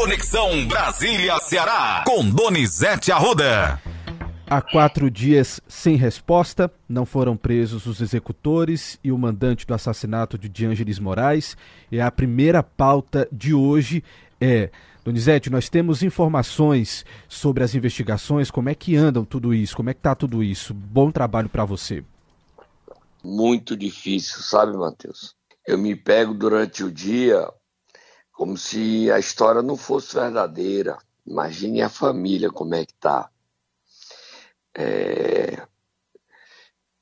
Conexão Brasília-Ceará, com Donizete Arruda. Há quatro dias sem resposta, não foram presos os executores e o mandante do assassinato de Diângeles Moraes. E a primeira pauta de hoje é. Donizete, nós temos informações sobre as investigações, como é que andam tudo isso, como é que está tudo isso. Bom trabalho para você. Muito difícil, sabe, Matheus? Eu me pego durante o dia como se a história não fosse verdadeira. Imagine a família como é que tá. É...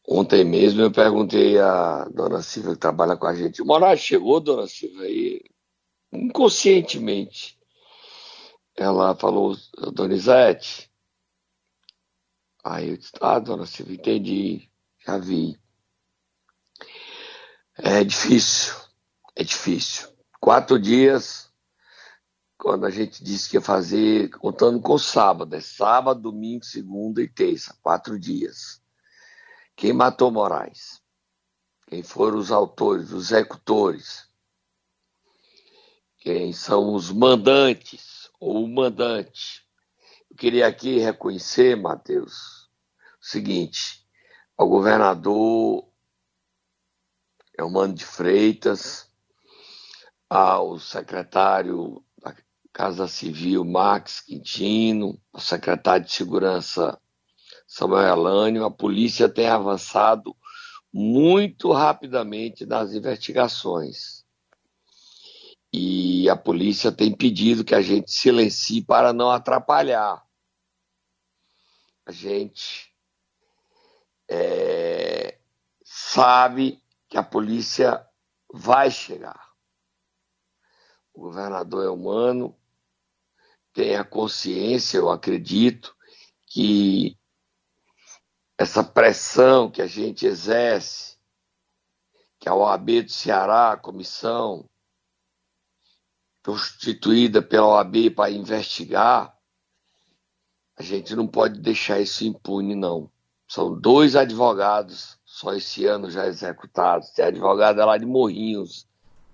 Ontem mesmo eu perguntei a dona Silvia que trabalha com a gente. O Moraes chegou, dona Silvia, aí inconscientemente. Ela falou, Donizete. Aí eu disse, ah, dona Silvia, entendi, já vi. É difícil, é difícil quatro dias, quando a gente disse que ia fazer, contando com sábado, é sábado, domingo, segunda e terça, quatro dias. Quem matou Moraes? Quem foram os autores, os executores? Quem são os mandantes ou o mandante? Eu queria aqui reconhecer, Mateus, o seguinte: ao governador é o Mano de Freitas, ao secretário da Casa Civil, Max Quintino, ao secretário de Segurança, Samuel Elânio, a polícia tem avançado muito rapidamente nas investigações. E a polícia tem pedido que a gente silencie para não atrapalhar. A gente é, sabe que a polícia vai chegar o governador é humano, tem a consciência, eu acredito, que essa pressão que a gente exerce, que a OAB do Ceará, a comissão constituída pela OAB para investigar, a gente não pode deixar isso impune, não. São dois advogados só esse ano já executados. Tem advogado lá de Morrinhos,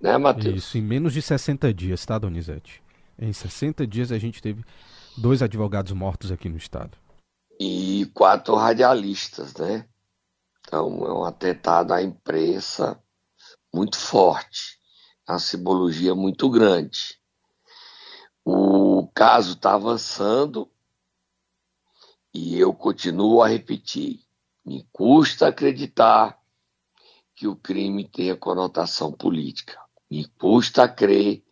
né, Matheus? Isso, em menos de 60 dias, tá, Donizete? Em 60 dias a gente teve dois advogados mortos aqui no estado. E quatro radialistas, né? Então é um atentado à imprensa muito forte, uma simbologia muito grande. O caso está avançando e eu continuo a repetir: me custa acreditar que o crime tenha conotação política. Me custa crer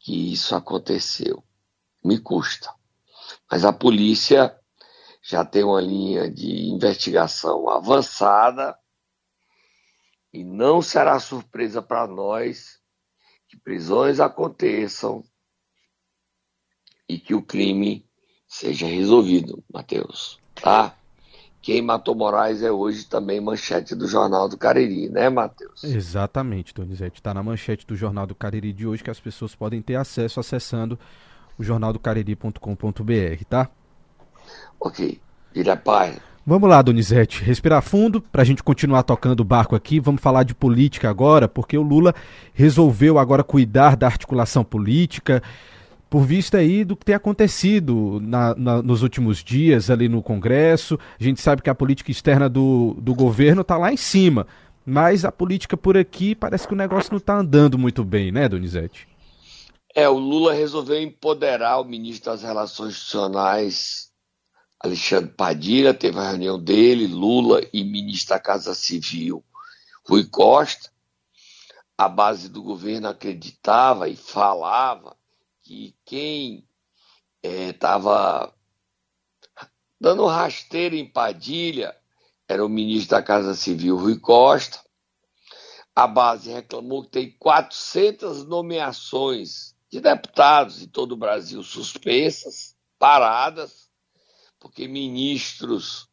que isso aconteceu. Me custa. Mas a polícia já tem uma linha de investigação avançada e não será surpresa para nós que prisões aconteçam e que o crime seja resolvido, Matheus, tá? Quem matou Moraes é hoje também manchete do Jornal do Cariri, né, Matheus? Exatamente, Donizete. Está na manchete do Jornal do Cariri de hoje que as pessoas podem ter acesso acessando o jornaldocariri.com.br, tá? Ok. Vira pai. Vamos lá, Donizete, respirar fundo para a gente continuar tocando o barco aqui. Vamos falar de política agora, porque o Lula resolveu agora cuidar da articulação política por vista aí do que tem acontecido na, na, nos últimos dias ali no Congresso. A gente sabe que a política externa do, do governo está lá em cima, mas a política por aqui parece que o negócio não está andando muito bem, né, Donizete? É, o Lula resolveu empoderar o ministro das Relações Institucionais, Alexandre Padilha, teve a reunião dele, Lula e ministro da Casa Civil, Rui Costa. A base do governo acreditava e falava que quem estava é, dando rasteira em Padilha era o ministro da Casa Civil, Rui Costa. A base reclamou que tem 400 nomeações de deputados em todo o Brasil suspensas, paradas, porque ministros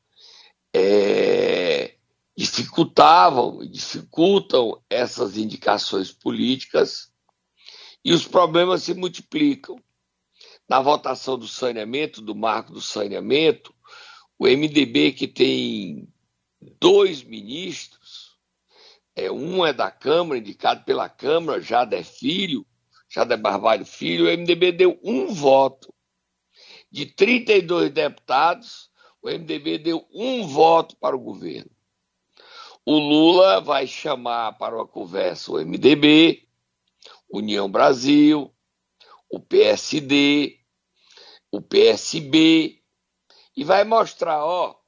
é, dificultavam e dificultam essas indicações políticas e os problemas se multiplicam. Na votação do saneamento, do marco do saneamento, o MDB, que tem dois ministros, é, um é da Câmara, indicado pela Câmara, Jader Filho, Jader Barbalho Filho, o MDB deu um voto. De 32 deputados, o MDB deu um voto para o governo. O Lula vai chamar para uma conversa o MDB, União Brasil, o PSD, o PSB, e vai mostrar, ó,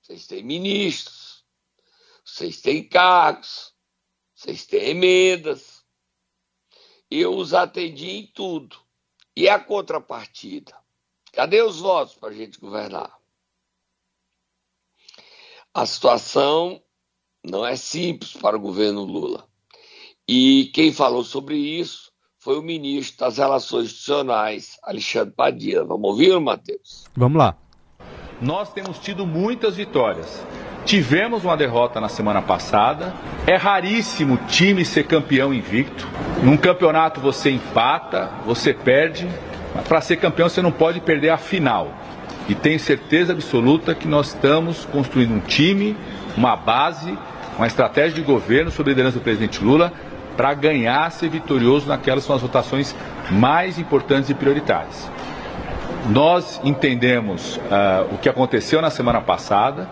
vocês têm ministros, vocês têm cargos, vocês têm emendas. Eu os atendi em tudo. E a contrapartida? Cadê os votos para a gente governar? A situação não é simples para o governo Lula. E quem falou sobre isso foi o ministro das Relações Institucionais, Alexandre Padilha. Vamos ouvir, Matheus? Vamos lá. Nós temos tido muitas vitórias. Tivemos uma derrota na semana passada. É raríssimo time ser campeão invicto. Num campeonato você empata, você perde. Mas para ser campeão você não pode perder a final. E tenho certeza absoluta que nós estamos construindo um time, uma base, uma estratégia de governo sob a liderança do presidente Lula para ganhar, ser vitorioso naquelas são as votações mais importantes e prioritárias. Nós entendemos uh, o que aconteceu na semana passada,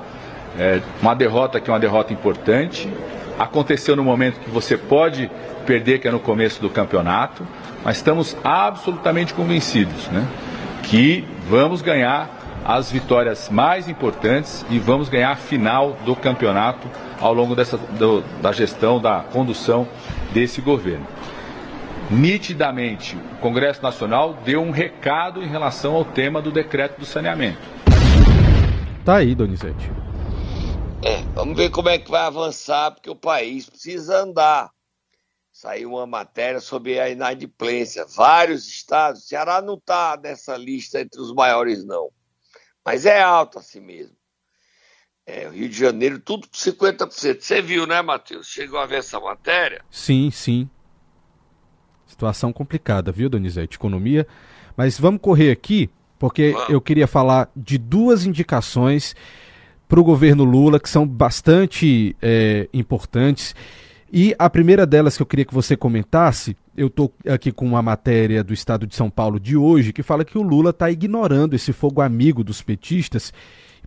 é, uma derrota que é uma derrota importante. Aconteceu no momento que você pode perder, que é no começo do campeonato, mas estamos absolutamente convencidos né, que vamos ganhar as vitórias mais importantes e vamos ganhar a final do campeonato ao longo dessa, do, da gestão, da condução desse governo. Nitidamente, o Congresso Nacional deu um recado em relação ao tema do decreto do saneamento. Tá aí, Donizete. É, vamos ver como é que vai avançar, porque o país precisa andar. Saiu uma matéria sobre a inadimplência. Vários estados, o Ceará não está nessa lista entre os maiores, não. Mas é alto assim mesmo. É, o Rio de Janeiro, tudo com 50%. Você viu, né, Matheus? Chegou a ver essa matéria? Sim, sim. Situação complicada, viu, Donizete? Economia. Mas vamos correr aqui, porque vamos. eu queria falar de duas indicações para o governo Lula que são bastante é, importantes. E a primeira delas que eu queria que você comentasse, eu estou aqui com uma matéria do Estado de São Paulo de hoje que fala que o Lula está ignorando esse fogo amigo dos petistas.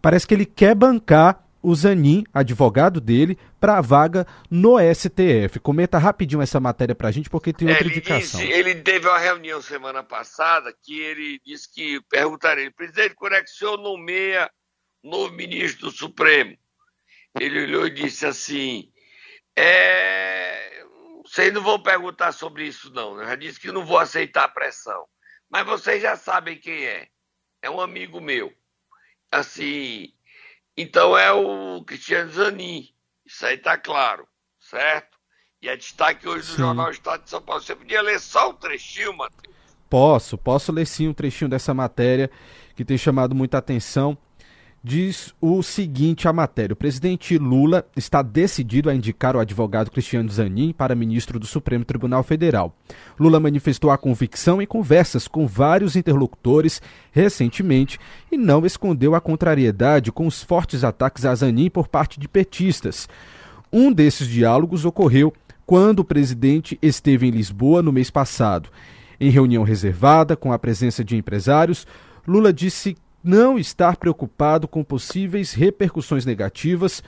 Parece que ele quer bancar o Zanin, advogado dele, para a vaga no STF. Comenta rapidinho essa matéria para a gente, porque tem outra ele indicação. Disse, ele teve uma reunião semana passada que ele disse que perguntaria, ele, presidente, quando é que o senhor nomeia novo ministro do Supremo? Ele olhou e disse assim, é, vocês não vão perguntar sobre isso não, eu já disse que não vou aceitar a pressão, mas vocês já sabem quem é, é um amigo meu. Assim, então é o Cristiano Zanin. Isso aí tá claro, certo? E é destaque hoje sim. do Jornal Estado de São Paulo. Você podia ler só um trechinho, Matheus? Posso, posso ler sim um trechinho dessa matéria que tem chamado muita atenção diz o seguinte a matéria: o presidente Lula está decidido a indicar o advogado Cristiano Zanin para ministro do Supremo Tribunal Federal. Lula manifestou a convicção em conversas com vários interlocutores recentemente e não escondeu a contrariedade com os fortes ataques a Zanin por parte de petistas. Um desses diálogos ocorreu quando o presidente esteve em Lisboa no mês passado. Em reunião reservada com a presença de empresários, Lula disse não estar preocupado com possíveis repercussões negativas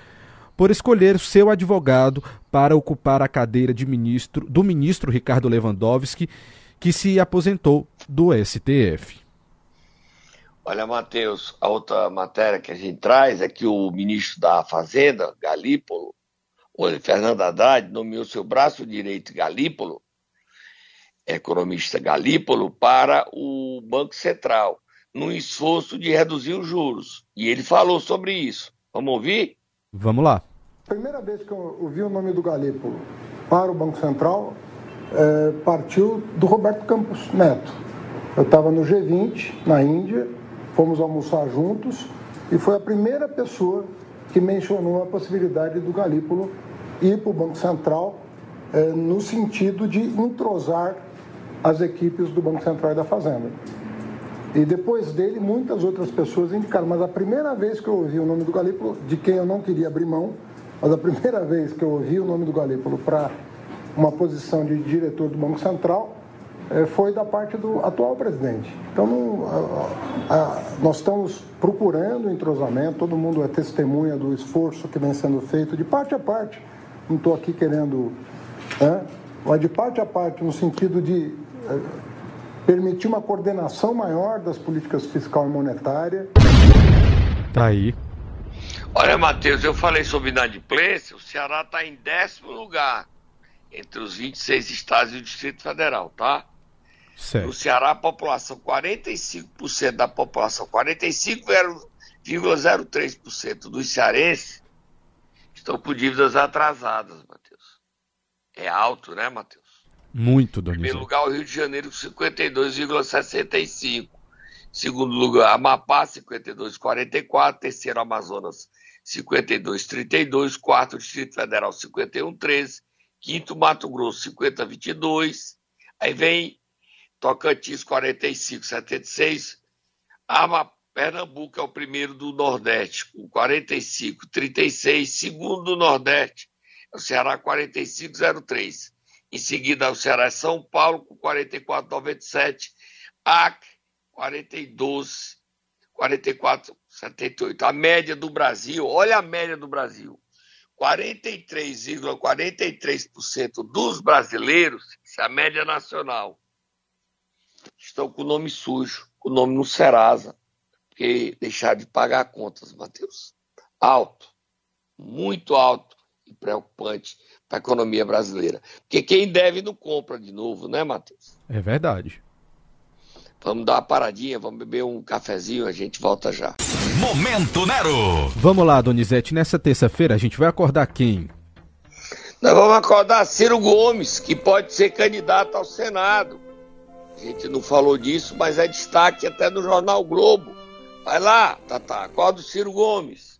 por escolher seu advogado para ocupar a cadeira de ministro do ministro Ricardo Lewandowski, que se aposentou do STF. Olha, Matheus, a outra matéria que a gente traz é que o ministro da Fazenda, Galípolo, Fernando Haddad, nomeou seu braço direito Galípolo, economista Galípolo, para o Banco Central num esforço de reduzir os juros. E ele falou sobre isso. Vamos ouvir? Vamos lá. Primeira vez que eu ouvi o nome do Galipo para o Banco Central é, partiu do Roberto Campos Neto. Eu estava no G20, na Índia, fomos almoçar juntos e foi a primeira pessoa que mencionou a possibilidade do Galípolo ir para o Banco Central é, no sentido de entrosar as equipes do Banco Central e da Fazenda. E depois dele, muitas outras pessoas indicaram. Mas a primeira vez que eu ouvi o nome do Galípolo, de quem eu não queria abrir mão, mas a primeira vez que eu ouvi o nome do Galípolo para uma posição de diretor do Banco Central, é, foi da parte do atual presidente. Então, nós estamos procurando entrosamento, todo mundo é testemunha do esforço que vem sendo feito de parte a parte. Não estou aqui querendo. Né, mas de parte a parte, no sentido de é, permitir uma coordenação maior das políticas fiscal e monetária. Tá aí. Olha, Matheus, eu falei sobre inadimplência, o Ceará está em décimo lugar entre os 26 estados e o Distrito Federal, tá? Certo. No Ceará, a população, 45% da população, 45,03% dos cearenses estão com dívidas atrasadas, Matheus. É alto, né, Matheus? Muito, Donizete. Em primeiro lugar, o Rio de Janeiro, com 52,65%. Segundo lugar, Amapá, 52,44%. Terceiro, Amazonas, 52,32%. Quarto, Distrito Federal, 51,13%. Quinto, Mato Grosso, 50,22%. Aí vem Tocantins 45, 76. Ama, Pernambuco é o primeiro do Nordeste, com 45, 36. Segundo do Nordeste é o Ceará 4503. Em seguida, o Ceará é São Paulo com 44,97. Acre 42, 44, 78. A média do Brasil, olha a média do Brasil. 43,43% ,43 dos brasileiros, isso é a média nacional, estão com o nome sujo, com o nome no Serasa, porque deixaram de pagar contas, Matheus. Alto, muito alto e preocupante para a economia brasileira. Porque quem deve não compra de novo, né, Matheus? É verdade. Vamos dar uma paradinha, vamos beber um cafezinho, a gente volta já. Momento Nero! Vamos lá, Donizete, nessa terça-feira a gente vai acordar quem? Nós vamos acordar Ciro Gomes, que pode ser candidato ao Senado. A gente não falou disso, mas é destaque até no Jornal Globo. Vai lá, Tata, acorda o Ciro Gomes.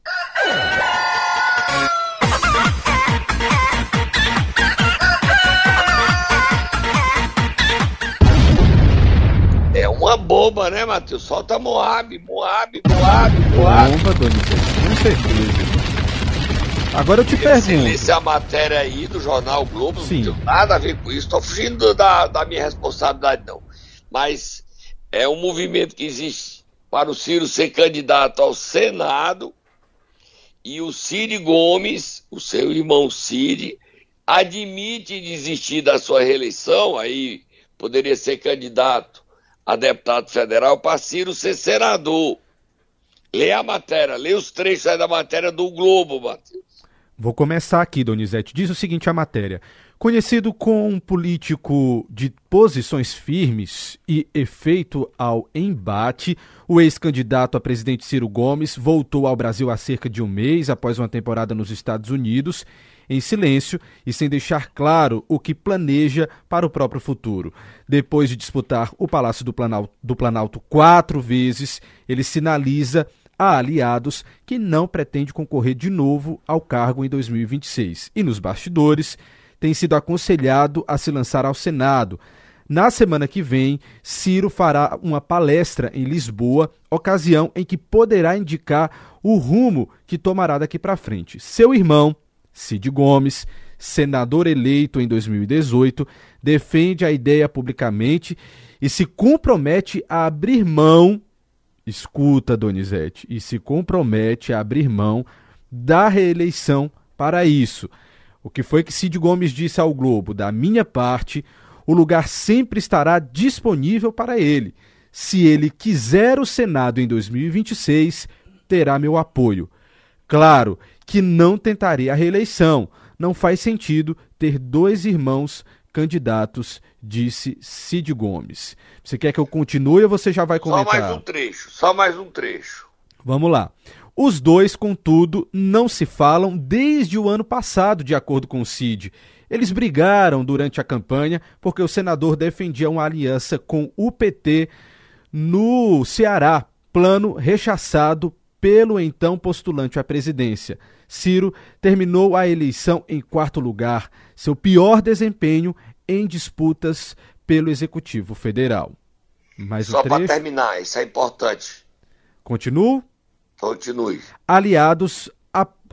Uma bomba, né, Matheus? Solta Moab, Moab, Moab, Moab. Bomba, Donizete, com certeza. Agora eu te pergunto. Se a matéria aí do Jornal Globo, Sim. não tem nada a ver com isso. Estou fugindo da, da minha responsabilidade, não mas é um movimento que existe para o Ciro ser candidato ao Senado e o Ciro Gomes, o seu irmão Ciro, admite desistir da sua reeleição, aí poderia ser candidato a deputado federal para Ciro ser senador. Lê a matéria, lê os trechos da matéria do Globo, Matheus. Vou começar aqui, Donizete. Diz o seguinte a matéria. Conhecido como um político de posições firmes e efeito ao embate, o ex-candidato a presidente Ciro Gomes voltou ao Brasil há cerca de um mês após uma temporada nos Estados Unidos, em silêncio e sem deixar claro o que planeja para o próprio futuro. Depois de disputar o Palácio do Planalto, do Planalto quatro vezes, ele sinaliza a aliados que não pretende concorrer de novo ao cargo em 2026. E nos bastidores tem sido aconselhado a se lançar ao Senado. Na semana que vem, Ciro fará uma palestra em Lisboa, ocasião em que poderá indicar o rumo que tomará daqui para frente. Seu irmão, Cid Gomes, senador eleito em 2018, defende a ideia publicamente e se compromete a abrir mão, escuta, Donizete, e se compromete a abrir mão da reeleição para isso. O que foi que Cid Gomes disse ao Globo? Da minha parte, o lugar sempre estará disponível para ele. Se ele quiser o Senado em 2026, terá meu apoio. Claro que não tentarei a reeleição. Não faz sentido ter dois irmãos candidatos, disse Cid Gomes. Você quer que eu continue ou você já vai comentar? Só mais um trecho, só mais um trecho. Vamos lá. Os dois, contudo, não se falam desde o ano passado, de acordo com o Cid. Eles brigaram durante a campanha porque o senador defendia uma aliança com o PT no Ceará, plano rechaçado pelo então postulante à presidência. Ciro terminou a eleição em quarto lugar, seu pior desempenho em disputas pelo Executivo Federal. Mais Só um para terminar, isso é importante. Continuo? Continue. Aliados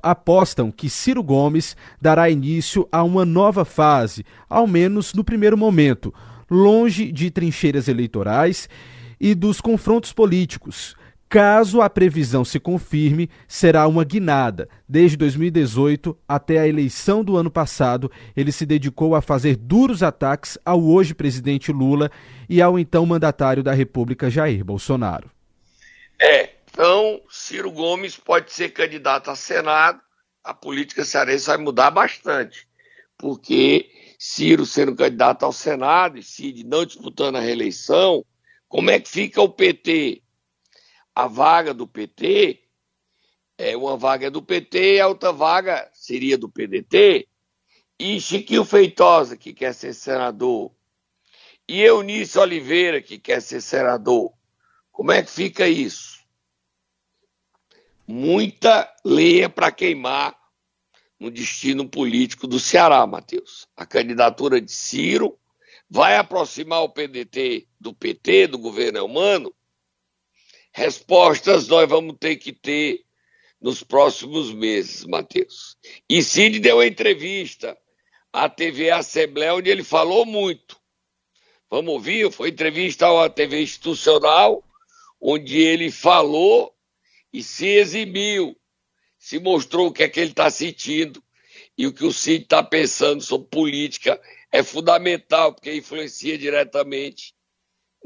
apostam que Ciro Gomes dará início a uma nova fase, ao menos no primeiro momento. longe de trincheiras eleitorais e dos confrontos políticos. Caso a previsão se confirme, será uma guinada. Desde 2018 até a eleição do ano passado, ele se dedicou a fazer duros ataques ao hoje presidente Lula e ao então mandatário da República Jair Bolsonaro. É, então Ciro Gomes pode ser candidato a Senado, a política cearense vai mudar bastante, porque Ciro sendo candidato ao Senado e Cid não disputando a reeleição, como é que fica o PT? A vaga do PT, é, uma vaga é do PT e a outra vaga seria do PDT, e Chiquinho Feitosa, que quer ser senador, e Eunice Oliveira, que quer ser senador. Como é que fica isso? Muita lenha para queimar no destino político do Ceará, Matheus. A candidatura de Ciro vai aproximar o PDT do PT, do governo humano, Respostas nós vamos ter que ter nos próximos meses, Matheus. E Cid deu entrevista à TV Assembleia, onde ele falou muito. Vamos ouvir? Foi entrevista à TV institucional, onde ele falou e se exibiu, se mostrou o que é que ele está sentindo e o que o Cid está pensando sobre política é fundamental, porque influencia diretamente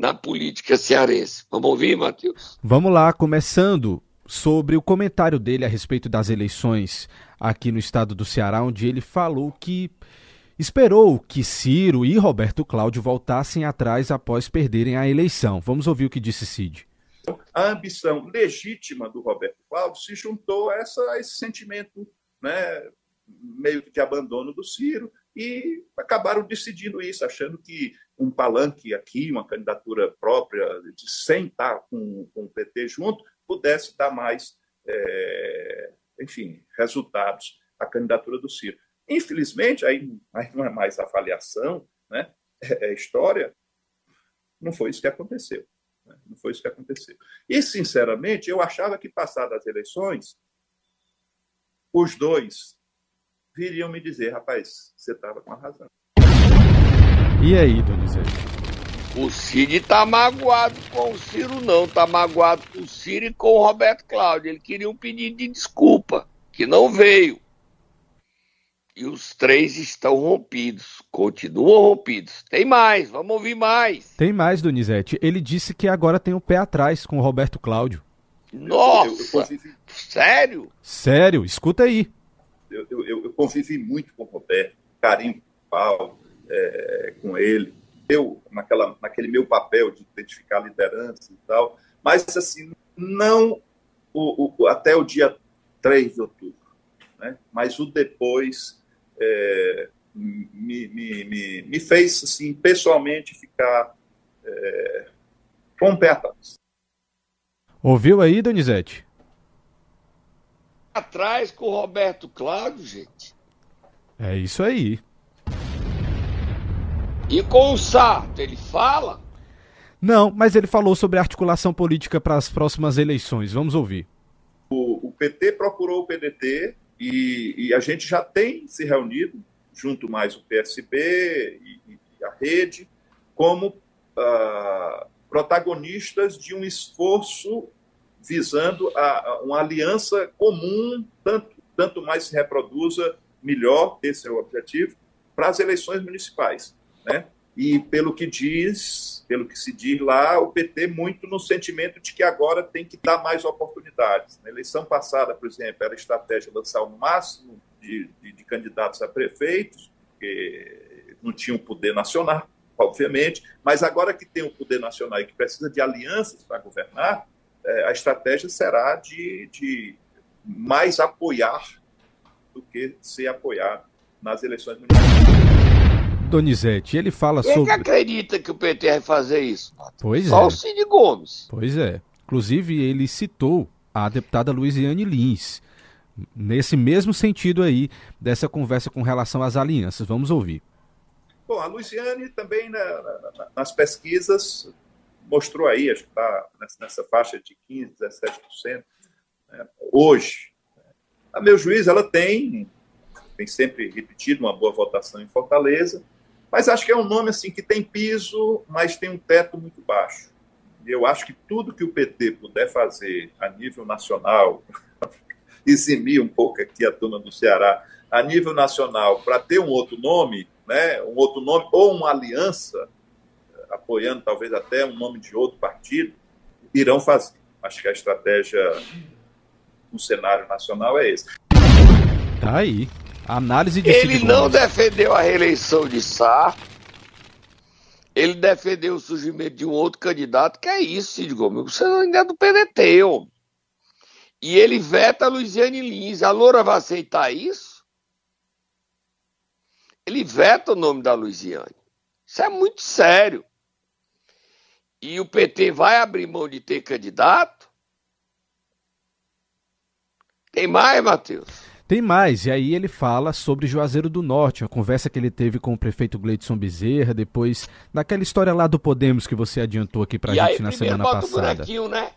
na política cearense. Vamos ouvir, Matheus? Vamos lá, começando sobre o comentário dele a respeito das eleições aqui no estado do Ceará, onde ele falou que esperou que Ciro e Roberto Cláudio voltassem atrás após perderem a eleição. Vamos ouvir o que disse Cid. A ambição legítima do Roberto Cláudio se juntou a, essa, a esse sentimento né, meio que de abandono do Ciro e acabaram decidindo isso, achando que um palanque aqui, uma candidatura própria, de sem estar com, com o PT junto, pudesse dar mais, é, enfim, resultados à candidatura do Ciro. Infelizmente, aí, aí não é mais avaliação, né? é, é história, não foi isso que aconteceu. Né? Não foi isso que aconteceu. E, sinceramente, eu achava que, passadas as eleições, os dois viriam me dizer, rapaz, você estava com a razão. E aí, Donizete? O Cid tá magoado com o Ciro, não. Tá magoado com o Ciro e com o Roberto Cláudio. Ele queria um pedido de desculpa, que não veio. E os três estão rompidos, continuam rompidos. Tem mais, vamos ouvir mais. Tem mais, Donizete. Ele disse que agora tem o pé atrás com o Roberto Cláudio. Nossa! Sério? Sério, escuta aí. Eu, eu, eu convivi muito com o Roberto, carinho com o Paulo, é, com ele, eu, naquela, naquele meu papel de identificar liderança e tal, mas assim, não o, o, até o dia 3 de outubro, né? mas o depois é, me, me, me, me, fez, assim, pessoalmente, ficar é, com o pé atrás. Ouviu aí, Donizete? Atrás com o Roberto Cláudio, gente. É isso aí. E com o Sarto, ele fala? Não, mas ele falou sobre articulação política para as próximas eleições. Vamos ouvir. O, o PT procurou o PDT e, e, a gente já tem se reunido, junto mais o PSB e, e a rede, como uh, protagonistas de um esforço visando a, a uma aliança comum, tanto, tanto mais se reproduza, melhor, esse é o objetivo, para as eleições municipais né? E pelo que diz, pelo que se diz lá, o PT muito no sentimento de que agora tem que dar mais oportunidades. Na eleição passada, por exemplo, era a estratégia lançar o máximo de, de, de candidatos a prefeitos, porque não tinham poder nacional, obviamente, mas agora que tem o poder nacional e que precisa de alianças para governar, é, a estratégia será de, de mais apoiar do que ser apoiado nas eleições municipais. Donizete, ele fala Quem sobre. Quem acredita que o PT vai fazer isso? Pois Só é. o Cid Gomes. Pois é. Inclusive, ele citou a deputada Luiziane Lins, nesse mesmo sentido aí, dessa conversa com relação às alianças. Vamos ouvir. Bom, a Luiziane também na, na, nas pesquisas mostrou aí, acho que está nessa faixa de 15%, 17%. Né? Hoje, a meu juiz, ela tem, tem sempre repetido uma boa votação em Fortaleza, Mas acho que é um nome assim que tem piso, mas tem um teto muito baixo. Eu acho que tudo que o PT puder fazer a nível nacional, eximir um pouco aqui a turma do Ceará, a nível nacional, para ter um outro nome, né, um outro nome ou uma aliança, apoiando talvez até um nome de outro partido, irão fazer. Acho que a estratégia no cenário nacional é esse. Tá aí. Análise de Ele Cid não Gomes. defendeu a reeleição de Sá. Ele defendeu o surgimento de um outro candidato, que é isso, Cid Gomes. Você ainda é do PDT, homem. E ele veta a Luiziane Lins. A Loura vai aceitar isso? Ele veta o nome da Luiziane. Isso é muito sério. E o PT vai abrir mão de ter candidato? Tem mais, Matheus? Tem mais, e aí ele fala sobre Juazeiro do Norte, a conversa que ele teve com o prefeito Gleidson Bezerra, depois daquela história lá do Podemos que você adiantou aqui pra e gente aí, na semana passada. O né?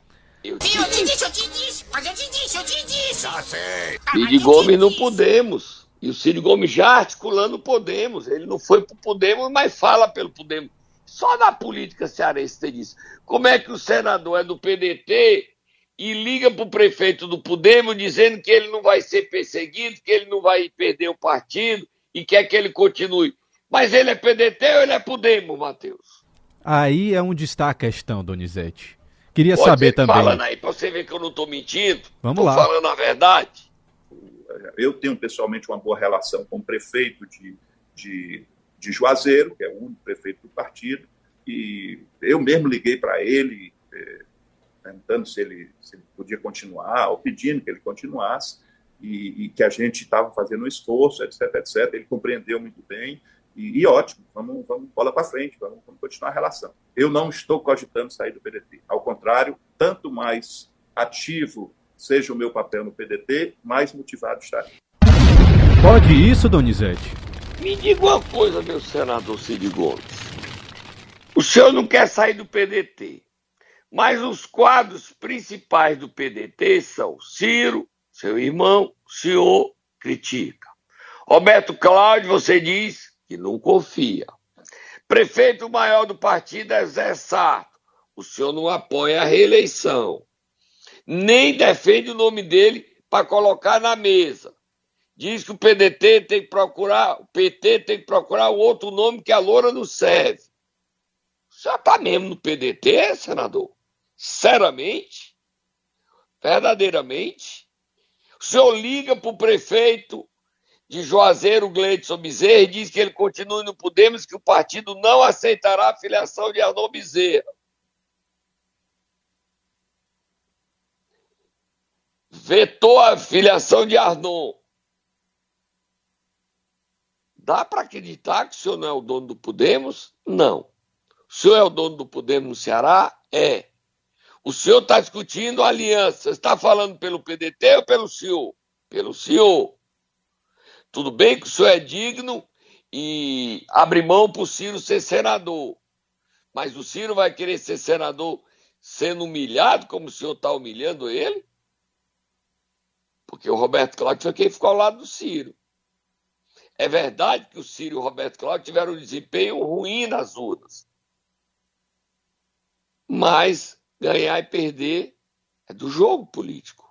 Eu te... eu te disse, eu te disse, mas eu te disse, eu te disse. Já sei. Cid Gomes não Podemos. E o Cid Gomes já articulando o Podemos. Ele não foi pro Podemos, mas fala pelo Podemos. Só na política cearense tem isso. Como é que o senador é do PDT e liga para o prefeito do Podemos dizendo que ele não vai ser perseguido, que ele não vai perder o partido e quer que ele continue. Mas ele é PDT ou ele é Podemos, Matheus? Aí é onde está a questão, Donizete. Queria Pode saber também. Falando aí para você ver que eu não estou mentindo. Vamos tô lá. falando a verdade. Eu tenho pessoalmente uma boa relação com o prefeito de, de, de Juazeiro, que é o único prefeito do partido, e eu mesmo liguei para ele. Eh, perguntando se ele, se ele podia continuar, ou pedindo que ele continuasse, e, e que a gente estava fazendo um esforço, etc, etc. Ele compreendeu muito bem, e, e ótimo, vamos, vamos bola para frente, vamos, vamos, continuar a relação. Eu não estou cogitando sair do PDT. Ao contrário, tanto mais ativo seja o meu papel no PDT, mais motivado estarei. Pode isso, Donizete? Me diga uma coisa, meu senador Cid Gomes. O senhor não quer sair do PDT. Mas os quadros principais do PDT são Ciro, seu irmão, senhor critica. Roberto Cláudio, você diz que não confia. Prefeito maior do partido é Zé Sarto. O senhor não apoia a reeleição. Nem defende o nome dele para colocar na mesa. Diz que o PDT tem que procurar, o PT tem que procurar outro nome que a loura não serve. Senhor está mesmo no PDT, senador? Sinceramente, verdadeiramente, o senhor liga para o prefeito de Juazeiro, Gleidson Bezerra, e diz que ele continue no Podemos, que o partido não aceitará a filiação de Arnaldo Bezerra. Vetou a filiação de Arnon. Dá para acreditar que o senhor não é o dono do Podemos? Não. O senhor é o dono do Podemos no Ceará? É. O senhor está discutindo aliança. Está falando pelo PDT ou pelo senhor? Pelo senhor. Tudo bem que o senhor é digno e abre mão para o Ciro ser senador. Mas o Ciro vai querer ser senador sendo humilhado como o senhor está humilhando ele? Porque o Roberto Cláudio foi quem ficou ao lado do Ciro. É verdade que o Ciro e o Roberto Cláudio tiveram um desempenho ruim nas urnas. Mas ganhar e perder é do jogo político.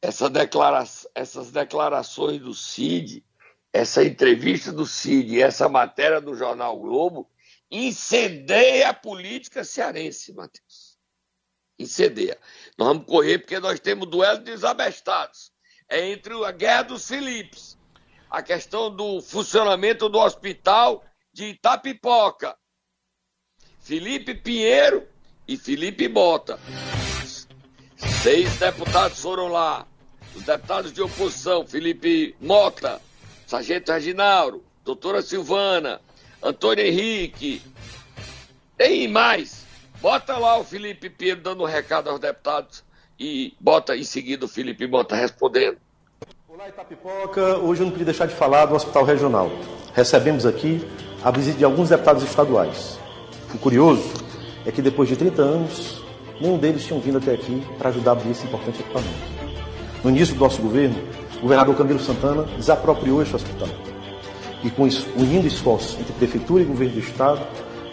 Essa declara essas declarações do Cid, essa entrevista do Cid essa matéria do Jornal Globo incendeia a política cearense, Matheus. Incendeia. Nós vamos correr porque nós temos duelo de desabestados. É entre a guerra dos Filipes, a questão do funcionamento do hospital de Itapipoca. Felipe Pinheiro e Felipe Bota. Seis deputados foram lá. Os deputados de oposição, Felipe Mota, Sargento Reginaldo, doutora Silvana, Antônio Henrique. Tem mais. Bota lá o Felipe Pinheiro dando um recado aos deputados e bota em seguida o Felipe Mota respondendo. Olá, Itapipoca. Hoje eu não queria deixar de falar do Hospital Regional. Recebemos aqui a visita de alguns deputados estaduais. O curioso é que depois de 30 anos, nenhum deles tinham vindo até aqui para ajudar a abrir esse importante equipamento. No início do nosso governo, o governador Camilo Santana desapropriou este hospital. e com unindo esforços entre Prefeitura e Governo do Estado,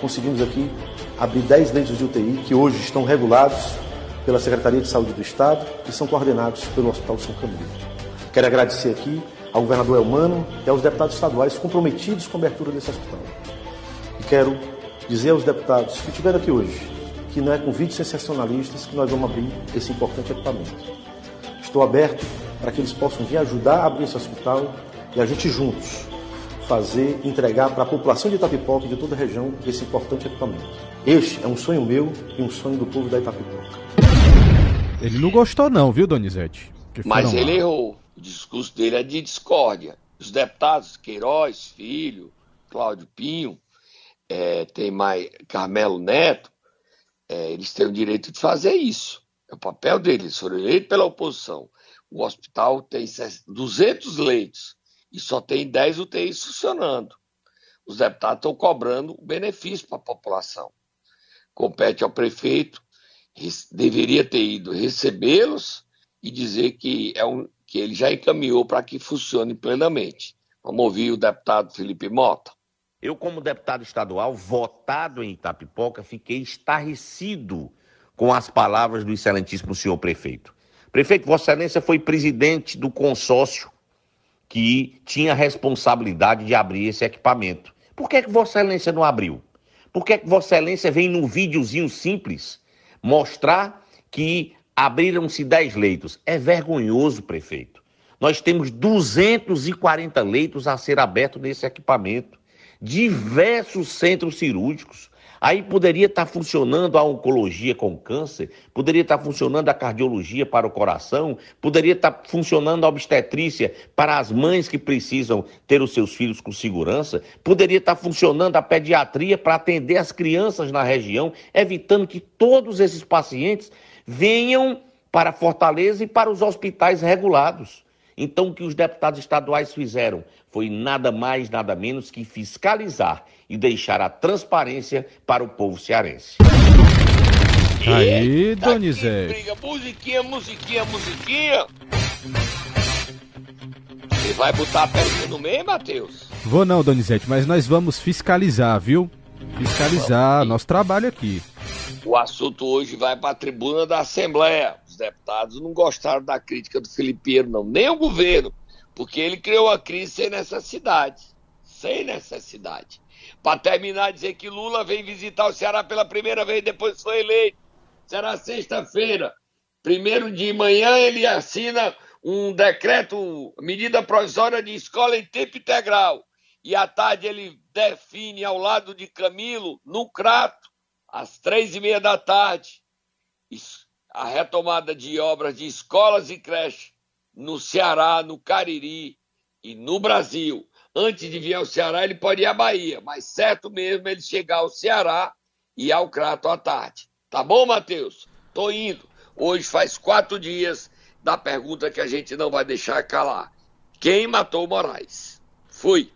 conseguimos aqui abrir 10 leitos de UTI que hoje estão regulados pela Secretaria de Saúde do Estado e são coordenados pelo Hospital São Camilo. Quero agradecer aqui ao governador Elmano e aos deputados estaduais comprometidos com a abertura desse hospital. E quero dizer aos deputados que estiveram aqui hoje que não é com vídeos sensacionalistas que nós vamos abrir esse importante equipamento. Estou aberto para que eles possam vir ajudar a abrir esse hospital e a gente juntos fazer, entregar para a população de Itapipoca e de toda a região esse importante equipamento. Este é um sonho meu e um sonho do povo da Itapipoca. Ele não gostou não, viu, Donizete? Mas ele lá. errou. O discurso dele é de discórdia. Os deputados Queiroz, Filho, Cláudio Pinho, é, tem mais Carmelo Neto, é, eles têm o direito de fazer isso. É o papel deles. Eles foram eleitos pela oposição. O hospital tem 200 leitos e só tem 10 UTIs funcionando. Os deputados estão cobrando benefício para a população. Compete ao prefeito, deveria ter ido recebê-los e dizer que, é um, que ele já encaminhou para que funcione plenamente. Vamos ouvir o deputado Felipe Mota. Eu, como deputado estadual, votado em Itapipoca, fiquei estarrecido com as palavras do excelentíssimo senhor prefeito. Prefeito, Vossa Excelência foi presidente do consórcio que tinha a responsabilidade de abrir esse equipamento. Por que, que Vossa Excelência não abriu? Por que, que Vossa Excelência vem num videozinho simples mostrar que abriram-se 10 leitos? É vergonhoso, prefeito. Nós temos 240 leitos a ser abertos nesse equipamento, diversos centros cirúrgicos, Aí poderia estar funcionando a oncologia com câncer, poderia estar funcionando a cardiologia para o coração, poderia estar funcionando a obstetrícia para as mães que precisam ter os seus filhos com segurança, poderia estar funcionando a pediatria para atender as crianças na região, evitando que todos esses pacientes venham para Fortaleza e para os hospitais regulados. Então, o que os deputados estaduais fizeram foi nada mais, nada menos que fiscalizar e deixar a transparência para o povo cearense. Aí, Donizete. Briga, musiquinha, musiquinha, musiquinha. Você vai botar a perna no meio, Matheus? Vou não, Donizete, mas nós vamos fiscalizar, viu? Fiscalizar nosso trabalho aqui. O assunto hoje vai para a tribuna da Assembleia. Os deputados não gostaram da crítica do Filipeiro, não, nem o governo, porque ele criou a crise sem necessidade. Sem necessidade. Para terminar, dizer que Lula vem visitar o Ceará pela primeira vez depois foi eleito. Será sexta-feira. Primeiro de manhã ele assina um decreto, medida provisória de escola em tempo integral. E à tarde ele define ao lado de Camilo, no Crato, às três e meia da tarde, a retomada de obras de escolas e creches no Ceará, no Cariri e no Brasil antes de vir ao Ceará, ele pode ir à Bahia, mas certo mesmo ele chegar ao Ceará e ao Crato à tarde. Tá bom, Matheus? Tô indo. Hoje faz quatro dias da pergunta que a gente não vai deixar calar. Quem matou Moraes? Fui.